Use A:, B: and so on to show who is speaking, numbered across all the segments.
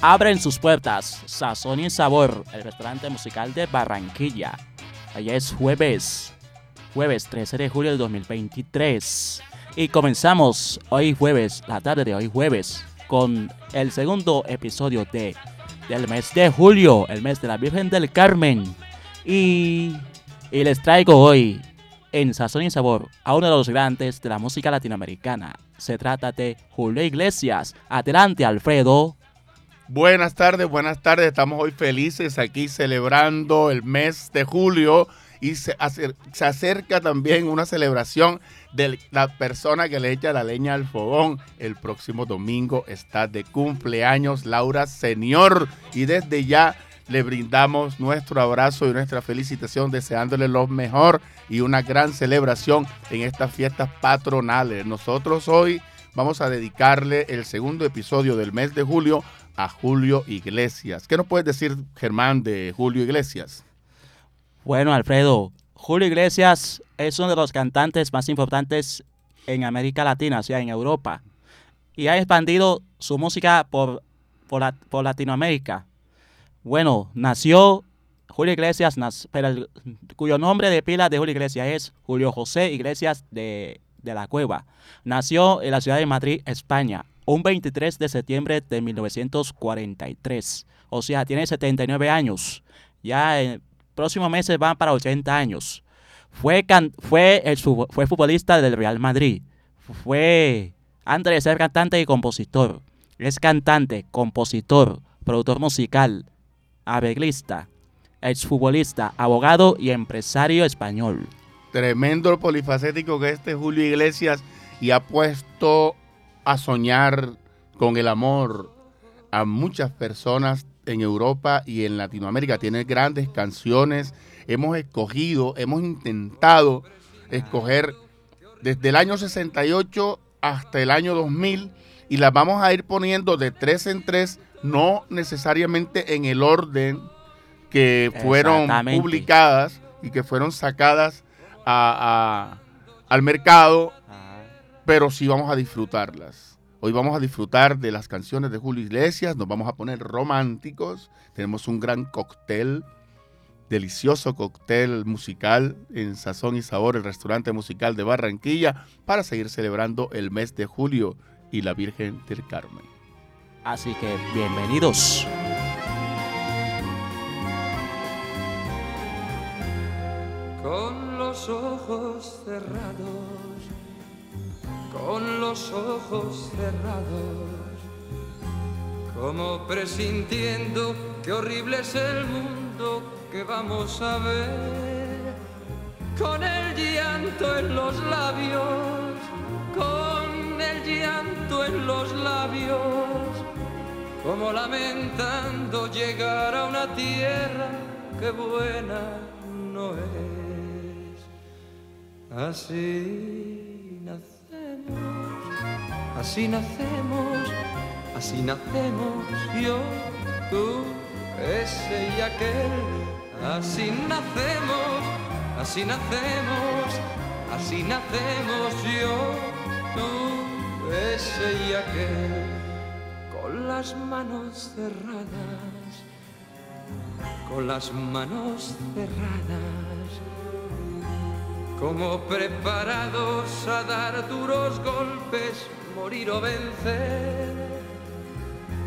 A: abren sus puertas Sazón y Sabor, el restaurante musical de Barranquilla. Allá es jueves, jueves 13 de julio del 2023. Y comenzamos hoy jueves, la tarde de hoy jueves, con el segundo episodio de, del mes de julio, el mes de la Virgen del Carmen. Y, y les traigo hoy en Sazón y Sabor a uno de los grandes de la música latinoamericana. Se trata de Julio Iglesias. Adelante, Alfredo.
B: Buenas tardes, buenas tardes. Estamos hoy felices aquí celebrando el mes de julio y se, se, acerca también una celebración de la persona que le echa la leña al fogón. El próximo domingo está de cumpleaños Laura Señor y desde ya le brindamos nuestro abrazo y nuestra felicitación deseándole lo mejor y una gran celebración en estas fiestas patronales. Nosotros hoy vamos a dedicarle el segundo episodio del mes de julio a Julio Iglesias. ¿Qué nos puedes decir, Germán, de Julio Iglesias?
A: Bueno, Alfredo, Julio Iglesias es uno de los cantantes más importantes en América Latina, o sea, en Europa. Y ha expandido su música por, por, Latinoamérica. Bueno, nació Julio Iglesias, pero cuyo nombre de pila de Julio Iglesias es Julio José Iglesias de, de la Cueva. Nació en la ciudad de Madrid, España, un 23 de septiembre de 1943. O sea, tiene 79 años. Ya en próximos meses van para 80 años. Fue, fue, el, fue futbolista del Real Madrid. Fue, antes de ser cantante y compositor, es cantante, compositor, productor musical, arreglista, exfutbolista, abogado y empresario español.
B: Tremendo polifacético que este Julio Iglesias y ha puesto a soñar con el amor a muchas personas en Europa y en Latinoamérica. Tiene grandes canciones. Hemos escogido, hemos intentado escoger desde el año 68 hasta el año 2000 y las vamos a ir poniendo de tres en tres, no necesariamente en el orden que fueron publicadas y que fueron sacadas al mercado pero sí vamos a disfrutarlas. Hoy vamos a disfrutar de las canciones de Julio Iglesias, nos vamos a poner románticos, tenemos un gran cóctel, delicioso cóctel musical en Sazón y Sabor, el restaurante musical de Barranquilla, para seguir celebrando el mes de julio y la Virgen del Carmen.
A: Así que bienvenidos.
C: Con los ojos cerrados con los ojos cerrados, como presintiendo que horrible es el mundo que vamos a ver, con el llanto en los labios, con el llanto en los labios, como lamentando llegar a una tierra que buena no es. Así Así nacemos, así nacemos yo, tú, ese y aquel. Así nacemos, así nacemos, así nacemos yo, tú, ese y aquel. Con las manos cerradas, con las manos cerradas como preparados a dar duros golpes, morir o vencer,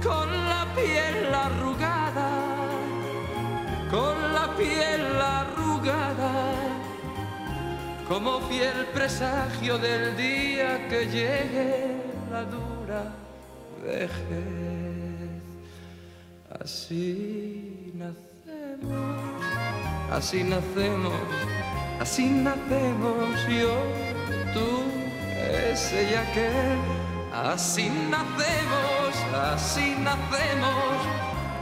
C: con la piel arrugada, con la piel arrugada, como fiel presagio del día que llegue la dura vejez. Así nacemos, así nacemos Así nacemos yo, tú, ese y aquel. Así nacemos, así nacemos,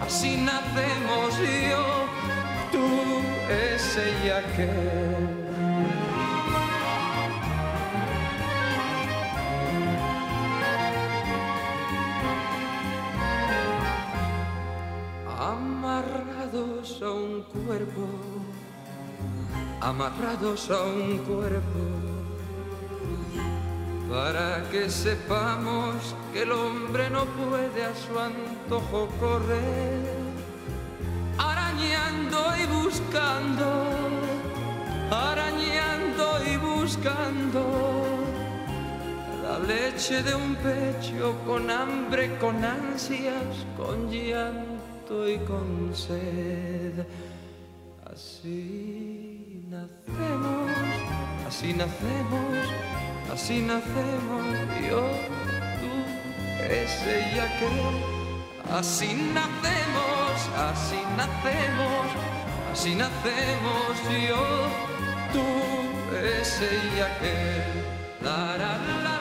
C: así nacemos yo, tú, ese y aquel. Amarrados a un cuerpo amarrados a un cuerpo, para que sepamos que el hombre no puede a su antojo correr, arañando y buscando, arañando y buscando la leche de un pecho con hambre, con ansias, con llanto y con sed. Así nacemos, así nacemos, así nacemos, yo, tú, ese y aquel. Así nacemos, así nacemos, así nacemos, yo, tú, ese y aquel. La, la, la,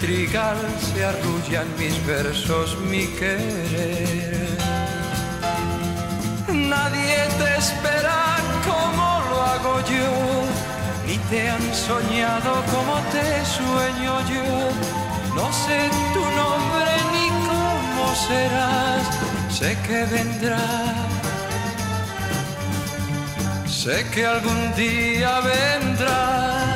C: trigal se arrulla en mis versos, mi querer. Nadie te espera como lo hago yo, ni te han soñado como te sueño yo. No sé tu nombre ni cómo serás, sé que vendrás. Sé que algún día vendrás.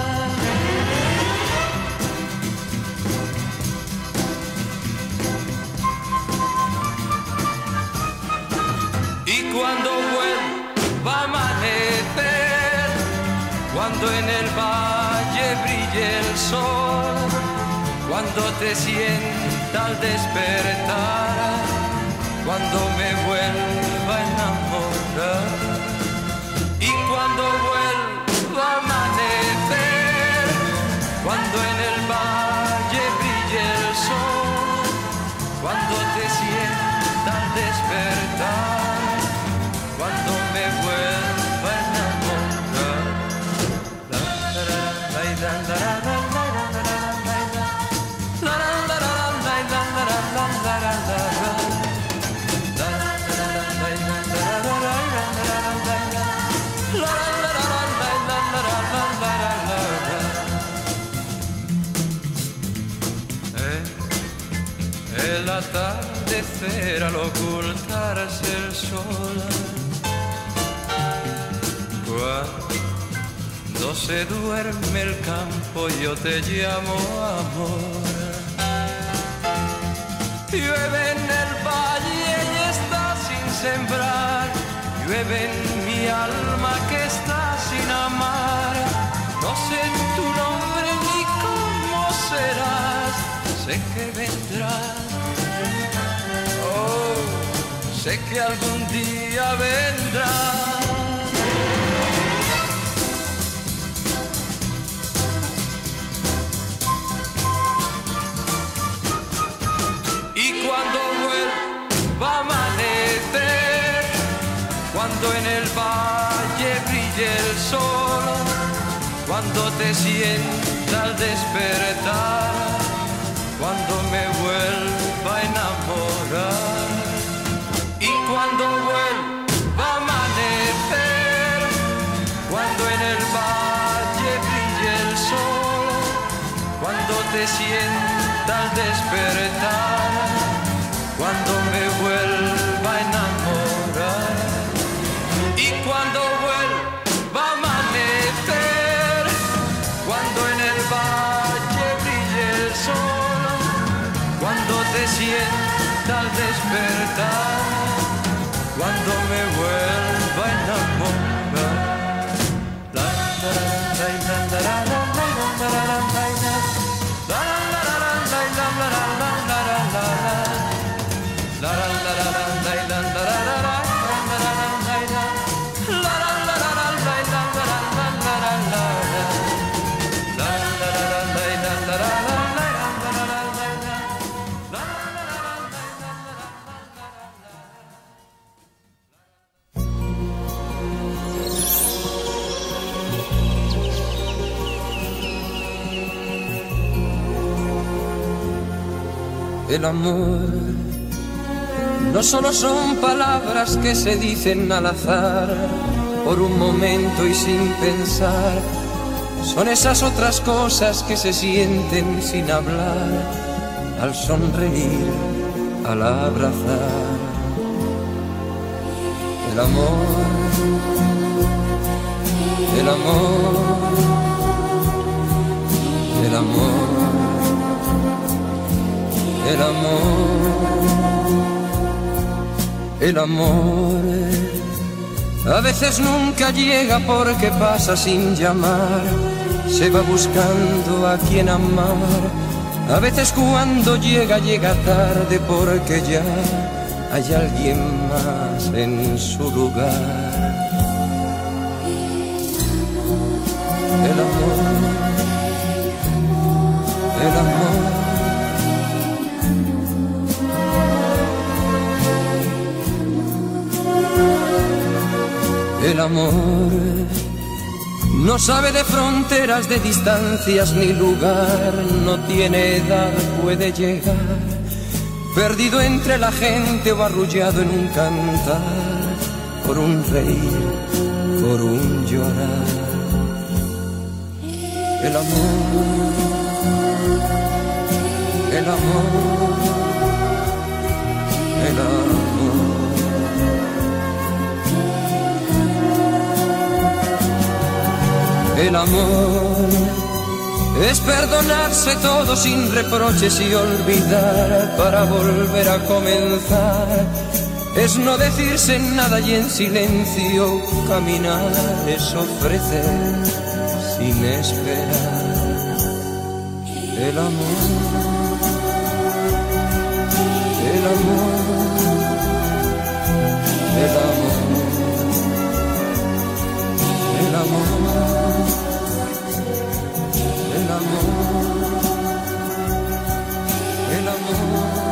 C: Cuando vuelva a amanecer, cuando en el valle brille el sol, cuando te sienta al despertar, cuando me vuelva a enamorar. Atardecer al ocultarse el sol cuando se duerme el campo yo te llamo amor. Llueve en el valle y está sin sembrar. Llueve en mi alma que está sin amar. No sé tu nombre ni cómo serás. Sé que vendrás. Sé que algún día vendrás. Y cuando vuelva a amanecer, cuando en el valle brille el sol, cuando te sienta al despertar, cuando me vuelva a enamorar. Cuando vuelva a amanecer, cuando en el valle brille el sol, cuando te sienta al despertar, cuando me vuelva a enamorar. Y cuando vuelva a amanecer, cuando en el valle brille el sol, cuando te sienta al despertar, dándome vuelta. El amor. No solo son palabras que se dicen al azar, por un momento y sin pensar, son esas otras cosas que se sienten sin hablar, al sonreír, al abrazar. El amor, el amor, el amor, el amor el amor. A veces nunca llega porque pasa sin llamar, se va buscando a quien amar. A veces cuando llega, llega tarde porque ya hay alguien más en su lugar. El amor, el amor. El amor no sabe de fronteras, de distancias ni lugar, no tiene edad, puede llegar, perdido entre la gente o arrullado en un cantar, por un reír, por un llorar. El amor, el amor, el amor. El amor es perdonarse todo sin reproches y olvidar para volver a comenzar. Es no decirse nada y en silencio caminar, es ofrecer sin esperar. El amor, el amor, el amor, el amor. El amor, el amor.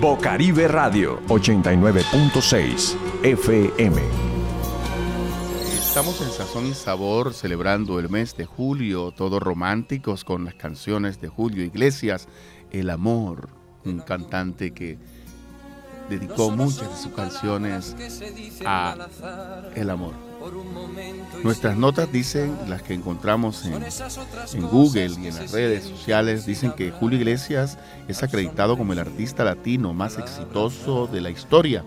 D: Bocaribe Radio 89.6 FM.
B: Estamos en Sazón y Sabor celebrando el mes de julio, todos románticos con las canciones de Julio Iglesias, El Amor, un cantante que dedicó muchas de sus canciones a el amor. Nuestras notas dicen, las que encontramos en, en Google y en las redes sociales, dicen que Julio Iglesias es acreditado como el artista latino más exitoso de la historia.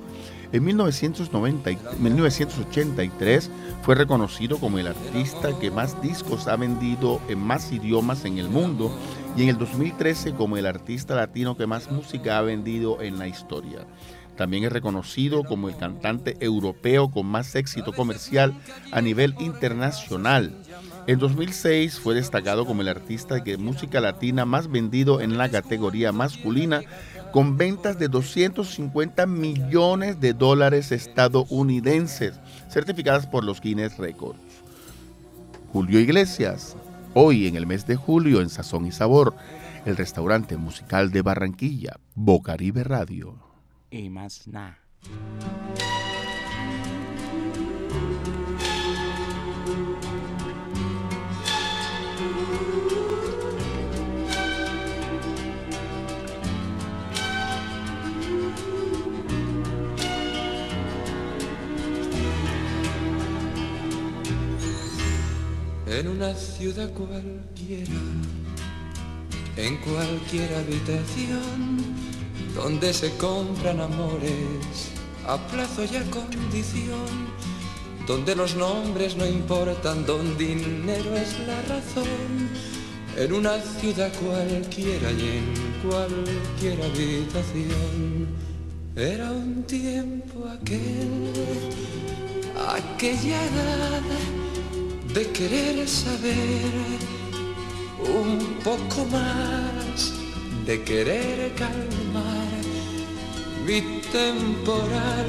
B: En 1990 y- 1983 fue reconocido como el artista que más discos ha vendido en más idiomas en el mundo y en el 2013 como el artista latino que más música ha vendido en la historia. También es reconocido como el cantante europeo con más éxito comercial a nivel internacional. En 2006 fue destacado como el artista de música latina más vendido en la categoría masculina con ventas de 250 millones de dólares estadounidenses certificadas por los Guinness Records. Julio Iglesias, hoy en el mes de julio en Sazón y Sabor, el restaurante musical de Barranquilla, Bocaribe Radio.
A: Y más nada.
C: Una ciudad cualquiera, en cualquier habitación, donde se compran amores a plazo y a condición, donde los nombres no importan, donde dinero es la razón, en una ciudad cualquiera y en cualquier habitación. Era un tiempo aquel, aquella edad de querer saber un poco más, de querer calmar mi temporal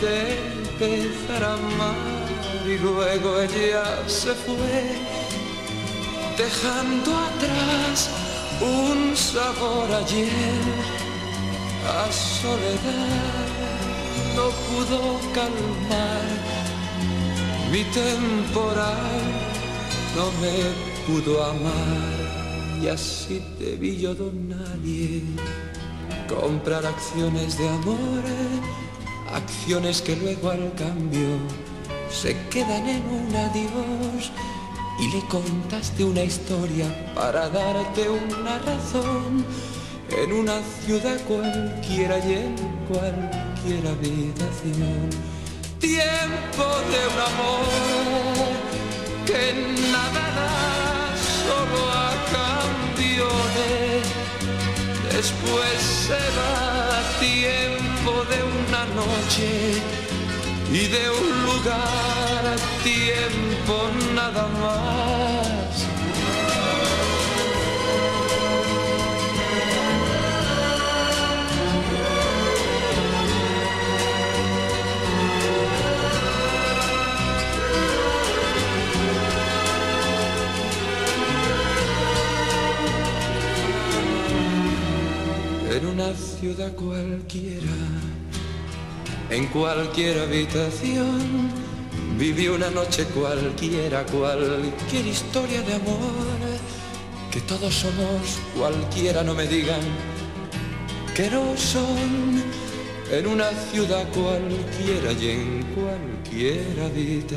C: de empezar a amar y luego ella se fue dejando atrás un sabor ayer a soledad. No pudo calmar mi temporal, no me pudo amar y así te vi yo don nadie. Comprar acciones de amor, acciones que luego al cambio se quedan en un adiós. Y le contaste una historia para darte una razón. En una ciudad cualquiera y en cualquier habitación. Tiempo de un amor que nada da solo a cambio de después se va tiempo de una noche y de un lugar tiempo nada más. En una ciudad cualquiera en cualquier habitación. Viví una noche cualquiera, cualquier historia de amor. Que todos somos cualquiera, no me digan que no son. En una ciudad cualquiera y en cualquier habitación.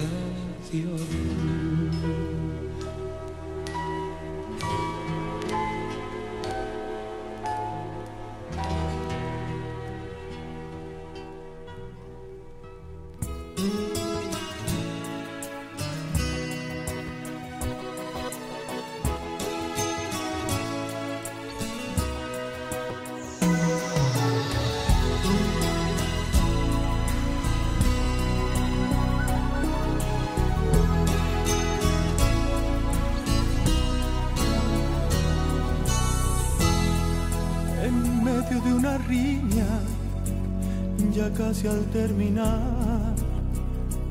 E: Casi al terminar,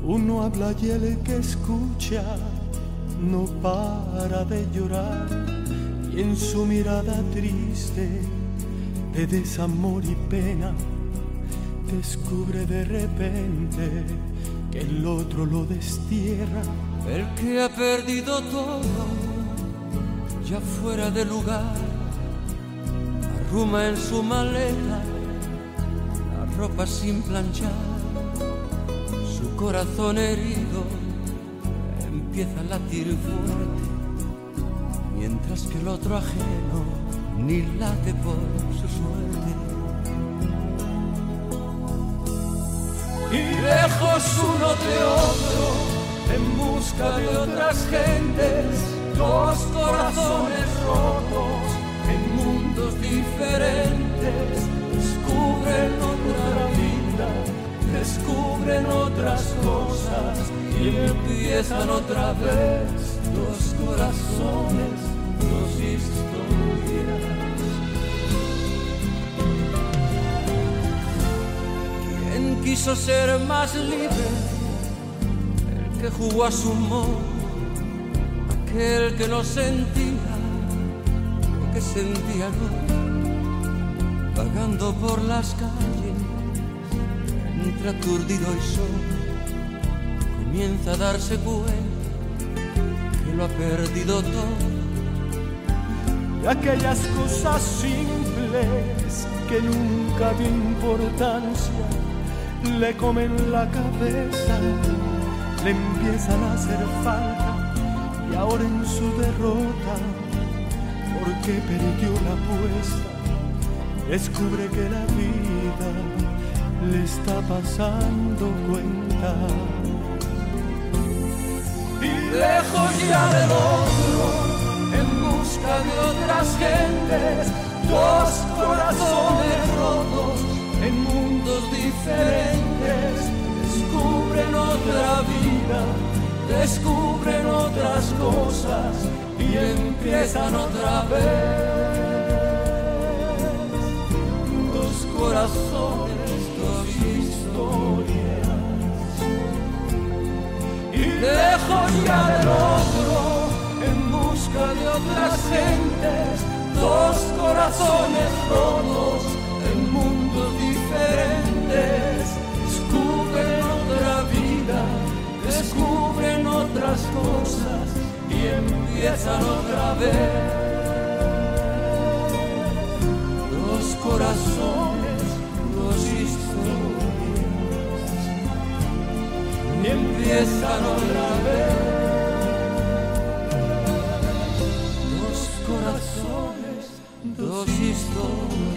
E: uno habla y el que escucha no para de llorar y en su mirada triste de desamor y pena descubre de repente que el otro lo destierra.
C: El que ha perdido todo, ya fuera de lugar, arruma en su maleta ropa sin planchar, su corazón herido empieza a latir fuerte, mientras que el otro ajeno ni late por su suerte. Y lejos uno de otro, en busca de otras gentes, dos corazones rotos en mundos diferentes, descubren descubren otras cosas y empiezan otra vez dos corazones, dos historias. ¿Quién quiso ser más libre? El que jugó a su modo, aquel que no sentía lo que sentía no, vagando por las calles, entre aturdido y solo, comienza a darse cuenta que lo ha perdido todo.
E: y aquellas cosas simples que nunca dio importancia le comen la cabeza, le empiezan a hacer falta y ahora en su derrota, porque perdió la apuesta, descubre que la vida le está pasando cuenta.
C: y lejos ya del otro, en busca de otras gentes, dos corazones rotos en mundos diferentes, descubren otra vida, descubren otras cosas y empiezan otra vez. Dos corazones, lejos ya del otro, en busca de otras gentes, dos corazones rotos en mundos diferentes,
E: descubren otra vida, descubren otras cosas y empiezan otra vez. Los corazones empiezan otra vez. Dos corazones, dos
F: historias.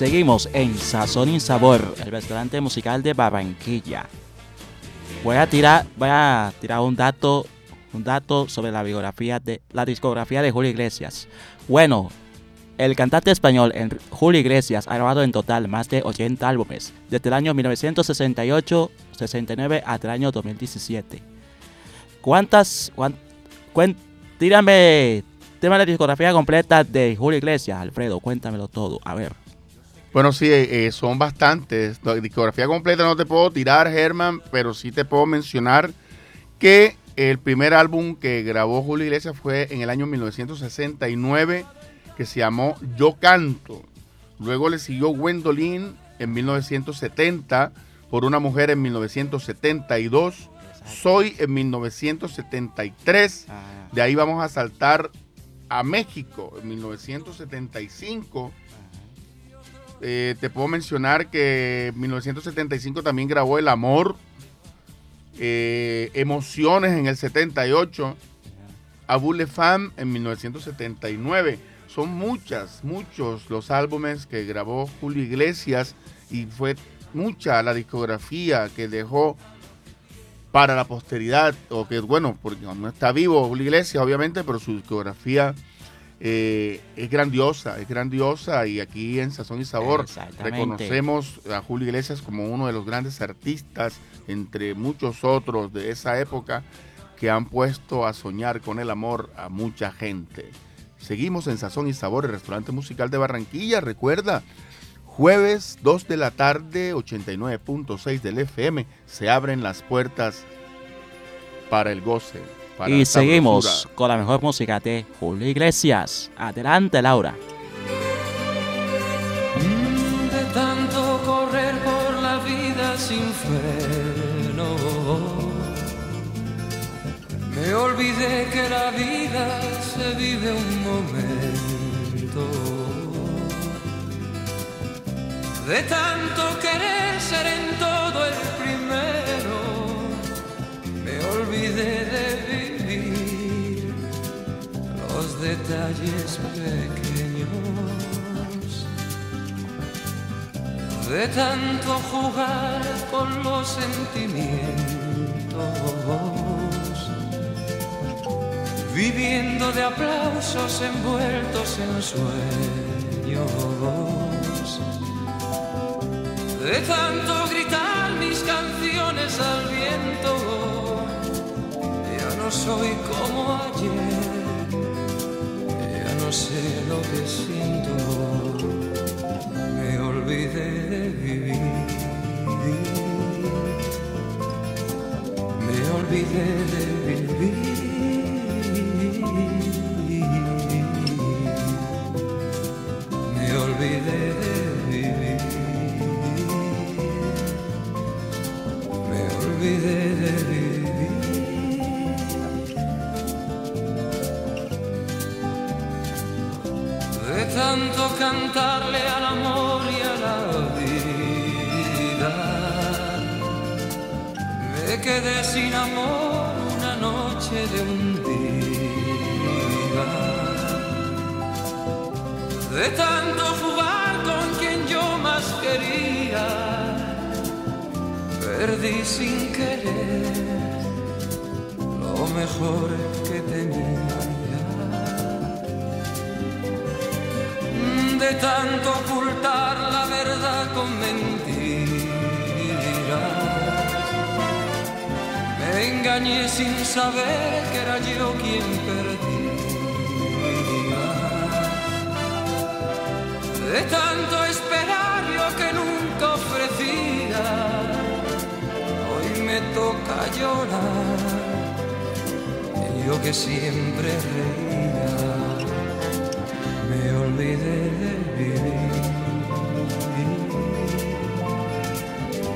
F: Seguimos en Sazón y Sabor, el restaurante musical de Barranquilla. Voy a tirar, voy a tirar un dato, un dato sobre la biografía de la discografía de Julio Iglesias. Bueno, el cantante español Julio Iglesias ha grabado en total más de 80 álbumes, desde el año 1968-69 hasta el año 2017. ¿Cuántas, cuán- cuen- tírame, tema la discografía completa de Julio Iglesias, Alfredo, cuéntamelo todo, a ver.
B: Bueno, sí, eh, eh, son bastantes. La discografía completa no te puedo tirar, Germán, pero sí te puedo mencionar que el primer álbum que grabó Julio Iglesias fue en el año 1969, que se llamó Yo Canto. Luego le siguió Gwendolyn en 1970, Por una mujer en 1972, Soy en 1973. De ahí vamos a saltar a México en 1975. Eh, te puedo mencionar que en 1975 también grabó El Amor, eh, Emociones en el 78, Abu Le Femme en 1979. son muchas, muchos los álbumes que grabó Julio Iglesias y fue mucha la discografía que dejó para la posteridad, o que bueno, porque no está vivo Julio Iglesias obviamente, pero su discografía eh, es grandiosa, es grandiosa y aquí en Sazón y Sabor reconocemos a Julio Iglesias como uno de los grandes artistas, entre muchos otros de esa época, que han puesto a soñar con el amor a mucha gente. Seguimos en Sazón y Sabor, el restaurante musical de Barranquilla. Recuerda, jueves 2 de la tarde, 89.6 del FM, se abren las puertas para el goce. Para
A: Y seguimos
B: sabrosura.
A: con la mejor música de Julio Iglesias. Adelante, Laura.
C: de tanto correr por la vida sin freno. Me olvidé que la vida se vive un momento. De tanto querer ser en todo el primero, me olvidé de vivir detalles pequeños. De tanto jugar con los sentimientos, viviendo de aplausos envueltos en sueños, de tanto gritar mis canciones al viento, ya no soy como ayer, sé lo que siento me olvidé de vivir. Me olvidé de vivir. Sin amor una noche de un día. De tanto jugar con quien yo más quería, perdí sin querer lo mejor que tenía. de tanto ocultar Engañé sin saber que era yo quien perdía. De tanto esperar lo que nunca ofrecía, hoy me toca llorar. Yo que siempre reía me olvidé de vivir.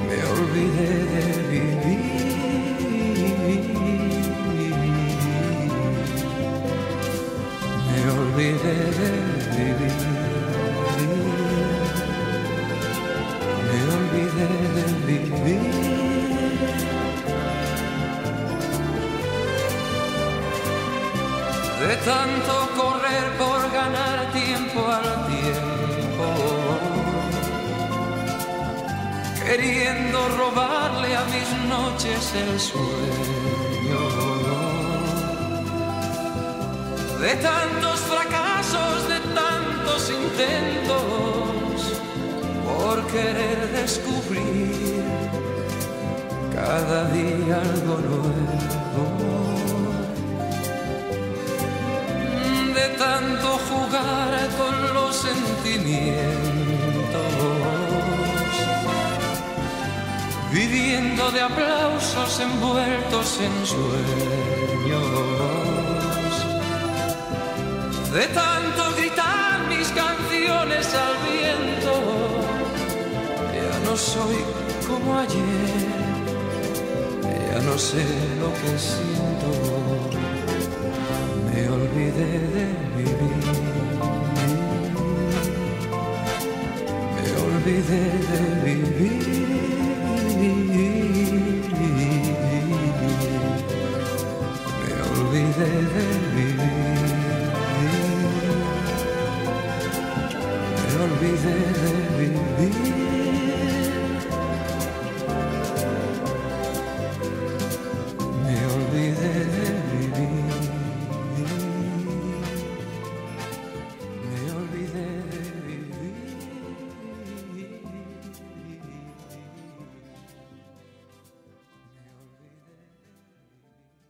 C: Me olvidé de vivir. De tanto correr por ganar tiempo al tiempo, queriendo robarle a mis noches el sueño, de tantos intentos, por querer descubrir cada día algo nuevo. de tanto jugar con los sentimientos, viviendo de aplausos envueltos en sueños, de tanto gritar mis al viento, ya no soy como ayer, ya no sé lo que siento me olvidé de vivir. Me olvidé de vivir.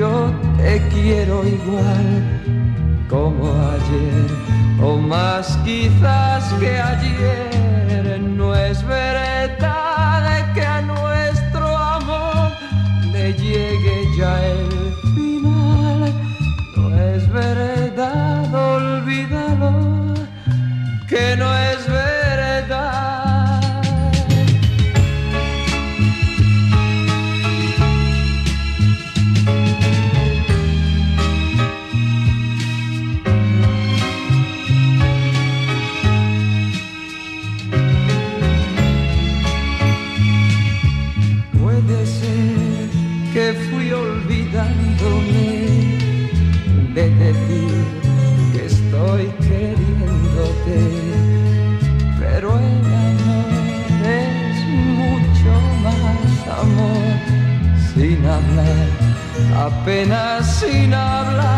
C: Yo te quiero igual como ayer o más quizás que ayer. No es verdad apenas sin hablar.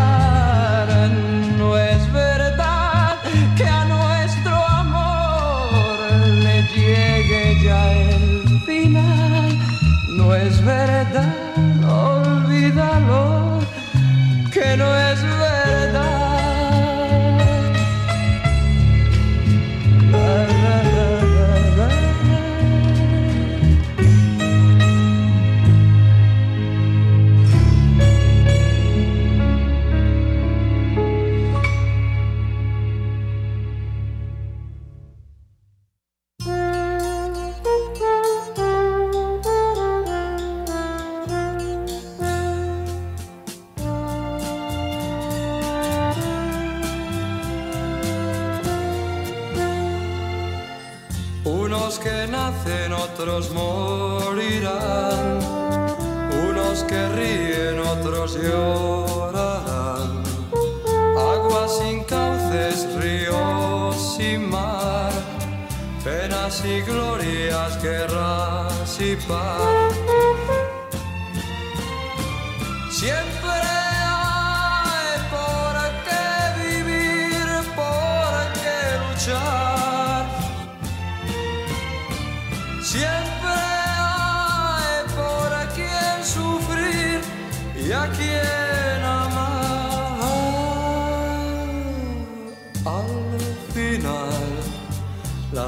C: Otros morirán. Unos que ríen, otros llorarán. Agua sin cauces, ríos sin mar. Penas y glorias, guerras y paz.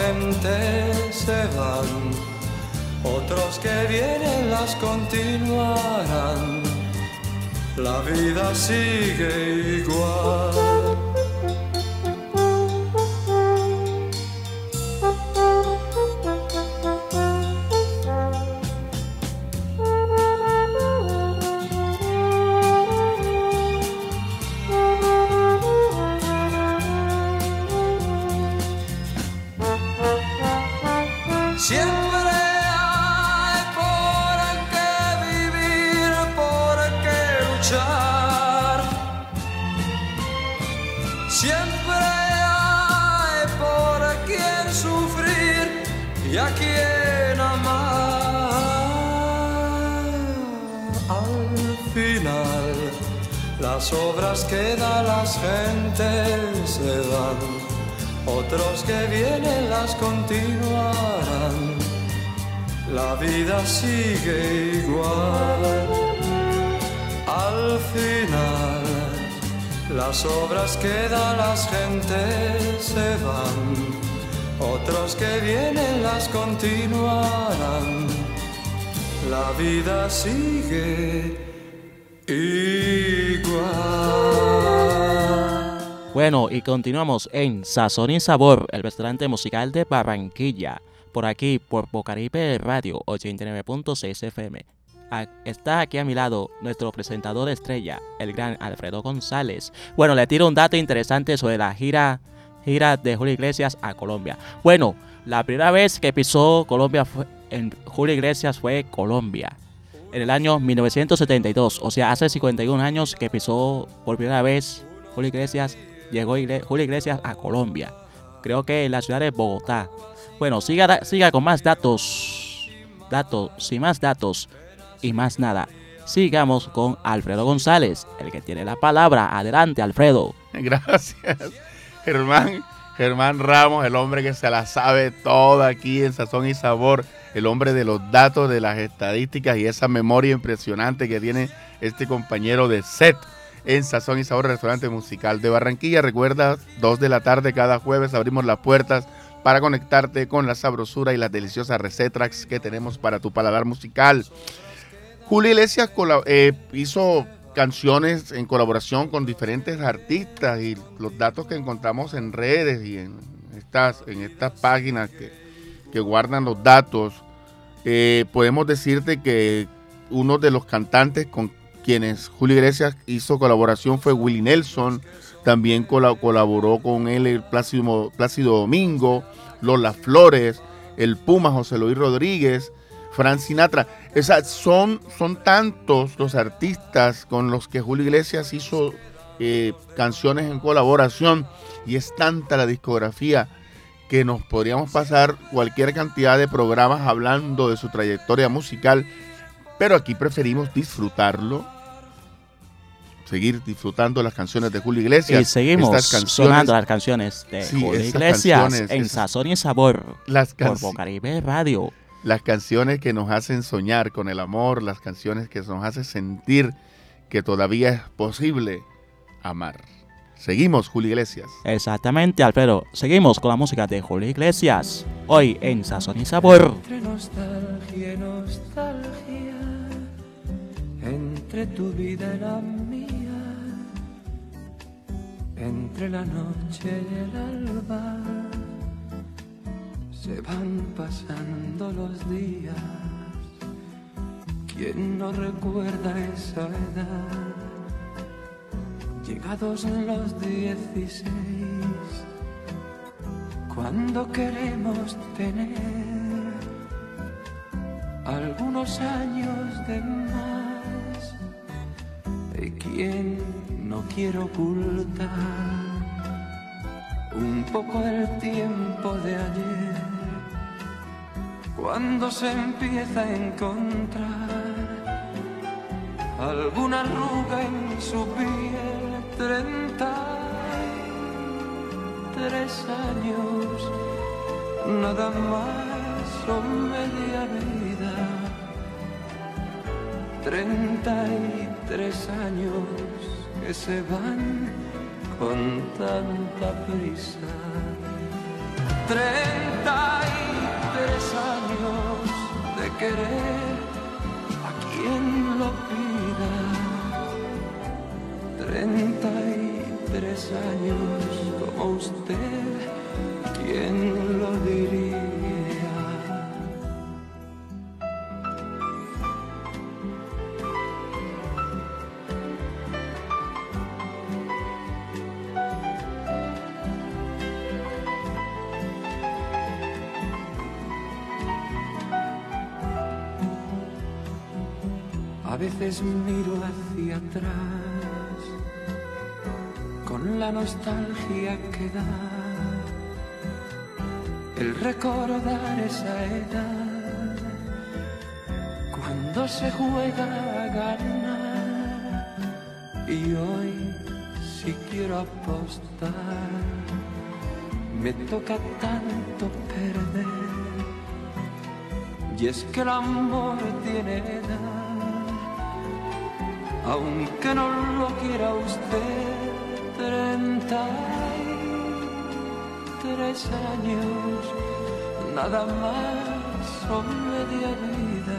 C: gentes se van. Otros que vienen las continuarán. la vida sigue igual. Las obras que da las gentes se van. Otros que vienen las continuarán. La vida sigue igual. Al final, las obras que da las gentes se van. Otros que vienen las continuarán. La vida sigue igual.
A: Bueno, y continuamos en Sazón y Sabor, el restaurante musical de Barranquilla. Por aquí, por Bocaribe Radio 89.6 FM. Está aquí a mi lado nuestro presentador estrella, el gran Alfredo González. Bueno, le tiro un dato interesante sobre la gira, gira de Julio Iglesias a Colombia. Bueno, la primera vez que pisó Colombia fue, en Julio Iglesias fue Colombia. En el año 1972, o sea, hace 51 años que pisó por primera vez Julio Iglesias, llegó Julio Iglesias a Colombia. Creo que en la ciudad de Bogotá. Bueno, siga, siga con más datos. Datos, sin más datos y más nada. Sigamos con Alfredo González, el que tiene la palabra. Adelante, Alfredo.
B: Gracias, Germán. Germán Ramos, el hombre que se la sabe toda aquí en Sazón y Sabor, el hombre de los datos, de las estadísticas y esa memoria impresionante que tiene este compañero de set en Sazón y Sabor, restaurante musical de Barranquilla. Recuerda, 2 de la tarde cada jueves abrimos las puertas para conectarte con la sabrosura y las deliciosas recetas que tenemos para tu paladar musical. Julio Iglesias eh, hizo canciones en colaboración con diferentes artistas y los datos que encontramos en redes y en estas, en estas páginas que, que guardan los datos, eh, podemos decirte que uno de los cantantes con quienes Julio Iglesias hizo colaboración fue Willie Nelson, también cola- colaboró con él el Plácido, Plácido Domingo, Lola Flores, el Puma José Luis Rodríguez, Frank Sinatra. O sea, son, son tantos los artistas con los que Julio Iglesias hizo eh, canciones en colaboración y es tanta la discografía que nos podríamos pasar cualquier cantidad de programas hablando de su trayectoria musical, pero aquí preferimos disfrutarlo, seguir disfrutando las canciones de Julio Iglesias.
A: Y seguimos
B: Estas
A: sonando las canciones de
B: Sí,
A: Julio Iglesias en Sazón y Sabor
B: Las,
A: por Bocaribe Radio.
B: Las canciones que nos hacen soñar con el amor, las canciones que nos hacen sentir que todavía es posible amar. Seguimos, Julio Iglesias.
A: Exactamente, Alfredo. Seguimos con la música de Julio Iglesias. Hoy en Sazón y Sabor.
C: Entre nostalgia y nostalgia, entre tu vida y la mía, entre la noche y el alba, se van pasando los días. ¿Quién no recuerda esa edad? Llegados los dieciséis cuando queremos tener algunos años de más y quien no quiere ocultar un poco el tiempo de ayer cuando se empieza a encontrar alguna arruga en su piel treinta tres años, nada más o media vida. Treinta y tres años que se van con tanta prisa. Treinta y tres años querer a quien lo pida. Treinta y tres años como usted, ¿quién veces miro hacia atrás con la nostalgia que da el recordar esa edad cuando se juega a ganar. Y hoy si quiero apostar me toca tanto perder. Y es que el amor tiene edad, aunque no lo quiera usted, treinta y tres años, nada más son media vida.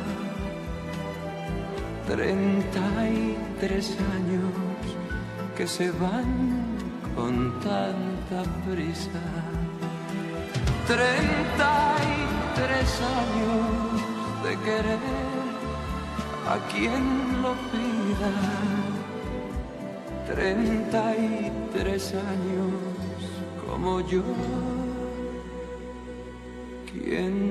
C: Treinta y tres años que se van con tanta prisa. Treinta y tres años de querer a quien lo Treinta y tres años como yo, ¿quién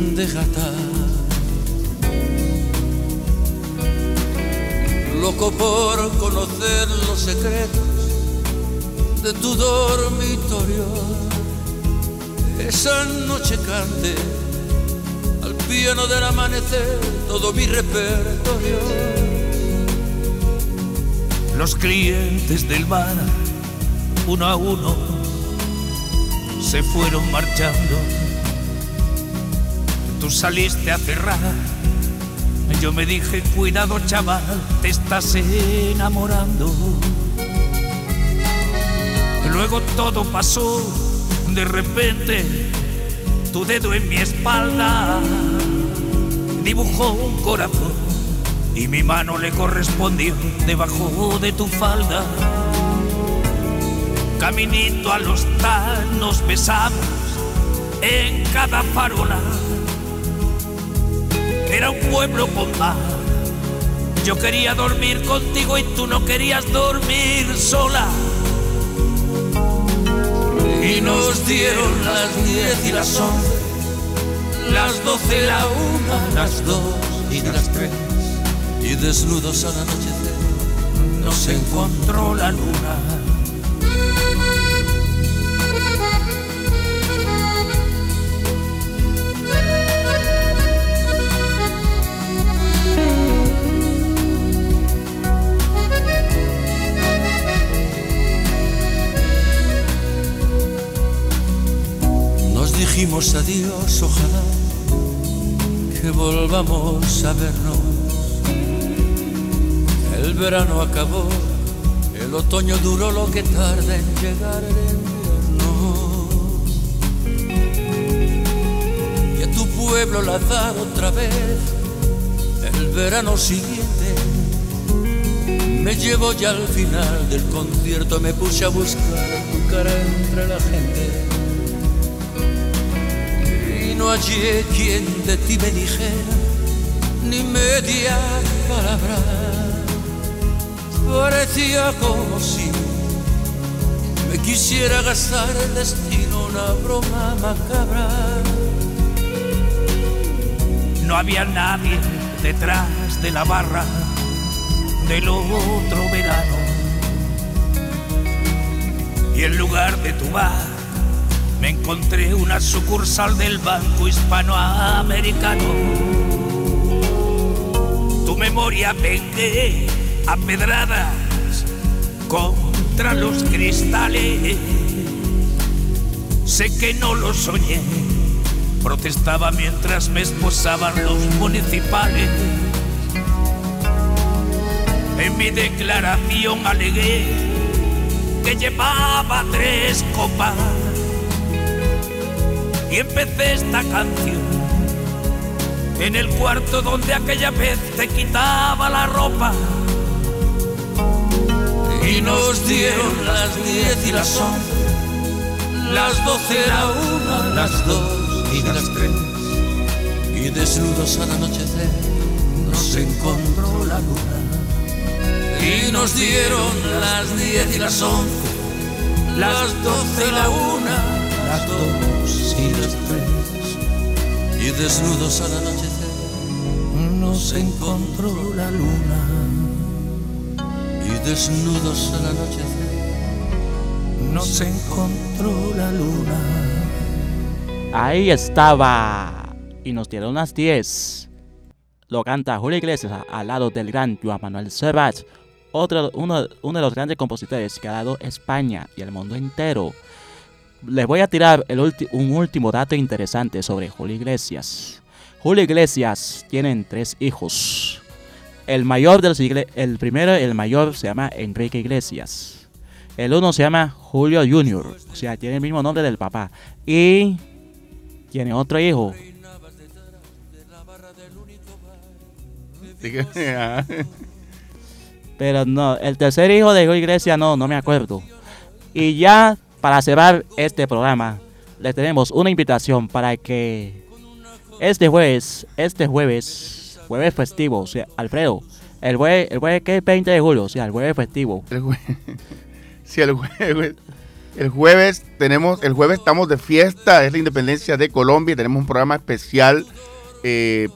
F: de gata. Loco por conocer los secretos de tu dormitorio. Esa noche cante al piano del amanecer todo mi repertorio.
G: Los clientes del bar, uno a uno, se fueron marchando. Tú saliste a cerrar. Yo me dije, cuidado chaval, te estás enamorando. Luego todo pasó, de repente, tu dedo en mi espalda dibujó un corazón y mi mano le correspondió debajo de tu falda. Caminito al hostal nos besamos en cada farola. Era un pueblo con mar. Yo quería dormir contigo y tú no querías dormir sola.
F: Y nos dieron las diez y las once, las doce, la una, las dos y las tres. Y desnudos al anochecer
G: Nos encontró la luna.
F: Dijimos adiós, ojalá que volvamos a vernos. El verano acabó, el otoño duró lo que tarda en llegar el invierno. Y a tu pueblo lanzar otra vez el verano siguiente Me llevo ya al final del concierto, me puse a buscar tu cara entre la gente. No hallé quien de ti me dijera ni media palabra. Parecía como si me quisiera gastar el destino una broma macabra.
G: No había nadie detrás de la barra del otro verano. Y en lugar de tu bar, encontré una sucursal del Banco Hispanoamericano. Tu memoria vengué a pedradas contra los cristales. Sé que no lo soñé, protestaba mientras me esposaban los municipales. En mi declaración alegué que llevaba tres copas y empecé esta canción en el cuarto donde aquella vez te quitaba la ropa.
F: Y nos dieron las diez y las once, las doce, la una, las dos y las tres. Y desnudos al anochecer nos encontró la luna. Y nos dieron las diez y las once, las doce y la una, las dos y las tres. Y desnudos al anochecer nos encontró la luna. Y desnudos al anochecer nos encontró la luna.
A: Ahí estaba. Y nos dieron las 10. Lo canta Julio Iglesias al lado del gran Joan Manuel Serrat, otro, uno, uno de los grandes compositores que ha dado España y el mundo entero. Les voy a tirar el un último dato interesante sobre Julio Iglesias. Julio Iglesias tienen tres hijos. El mayor de los igle- el primero, el mayor, se llama Enrique Iglesias. El uno se llama Julio Junior, o sea, tiene el mismo nombre del papá. Y tiene otro hijo, Pero no, el tercer hijo de Julio Iglesias no, no me acuerdo. Y ya para cerrar este programa, le tenemos una invitación para que este jueves, este jueves, jueves festivo, o sea, Alfredo, el jueves, el jueves que es 20 de julio, o sea, el jueves festivo.
B: el jue- sí, el jueves. El jueves tenemos, el jueves estamos de fiesta, es la independencia de Colombia y tenemos un programa especial, eh,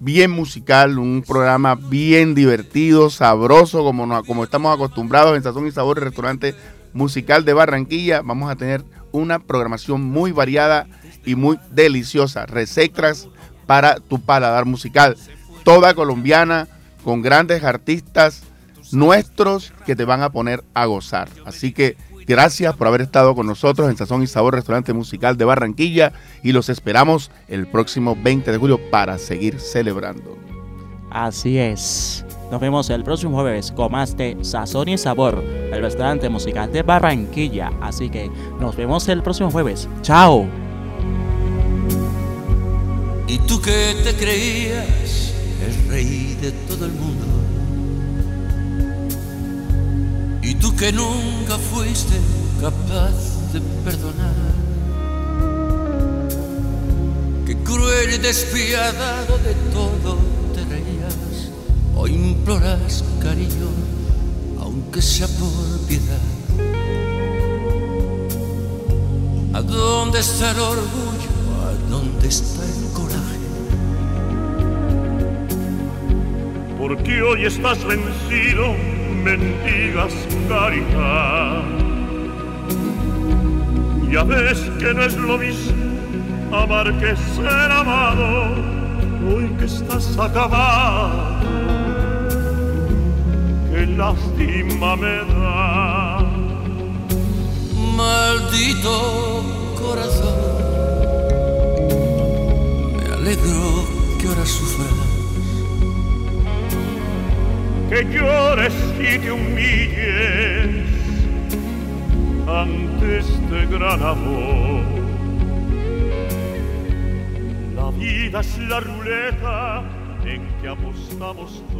B: bien musical, un programa bien divertido, sabroso, como, como estamos acostumbrados en Sazón y Sabor, restaurante musical de Barranquilla. Vamos a tener una programación muy variada y muy deliciosa, recetas para tu paladar musical, toda colombiana, con grandes artistas nuestros que te van a poner a gozar. Así que gracias por haber estado con nosotros en Sazón y Sabor Restaurante Musical de Barranquilla y los esperamos el próximo 20 de julio para seguir celebrando.
A: Así es. Nos vemos el próximo jueves con más de Sazón y Sabor, el restaurante musical de Barranquilla. Así que nos vemos el próximo jueves. ¡Chao!
F: Y tú que te creías el rey de todo el mundo. Y tú que nunca fuiste capaz de perdonar. Que cruel y despiadado de todo O imploras cariño, aunque sea por piedad. ¿A dónde está el orgullo? ¿A dónde está el coraje?
H: porque hoy estás vencido, mendigas caridad. Ya ves que no es lo mismo amar que ser amado, hoy que estás acabado, qué lástima me da.
F: Maldito corazón, me alegro que ahora sufras.
H: que llores y te humilles ante este gran amor. La vida es la ruleta en que apostamos todos.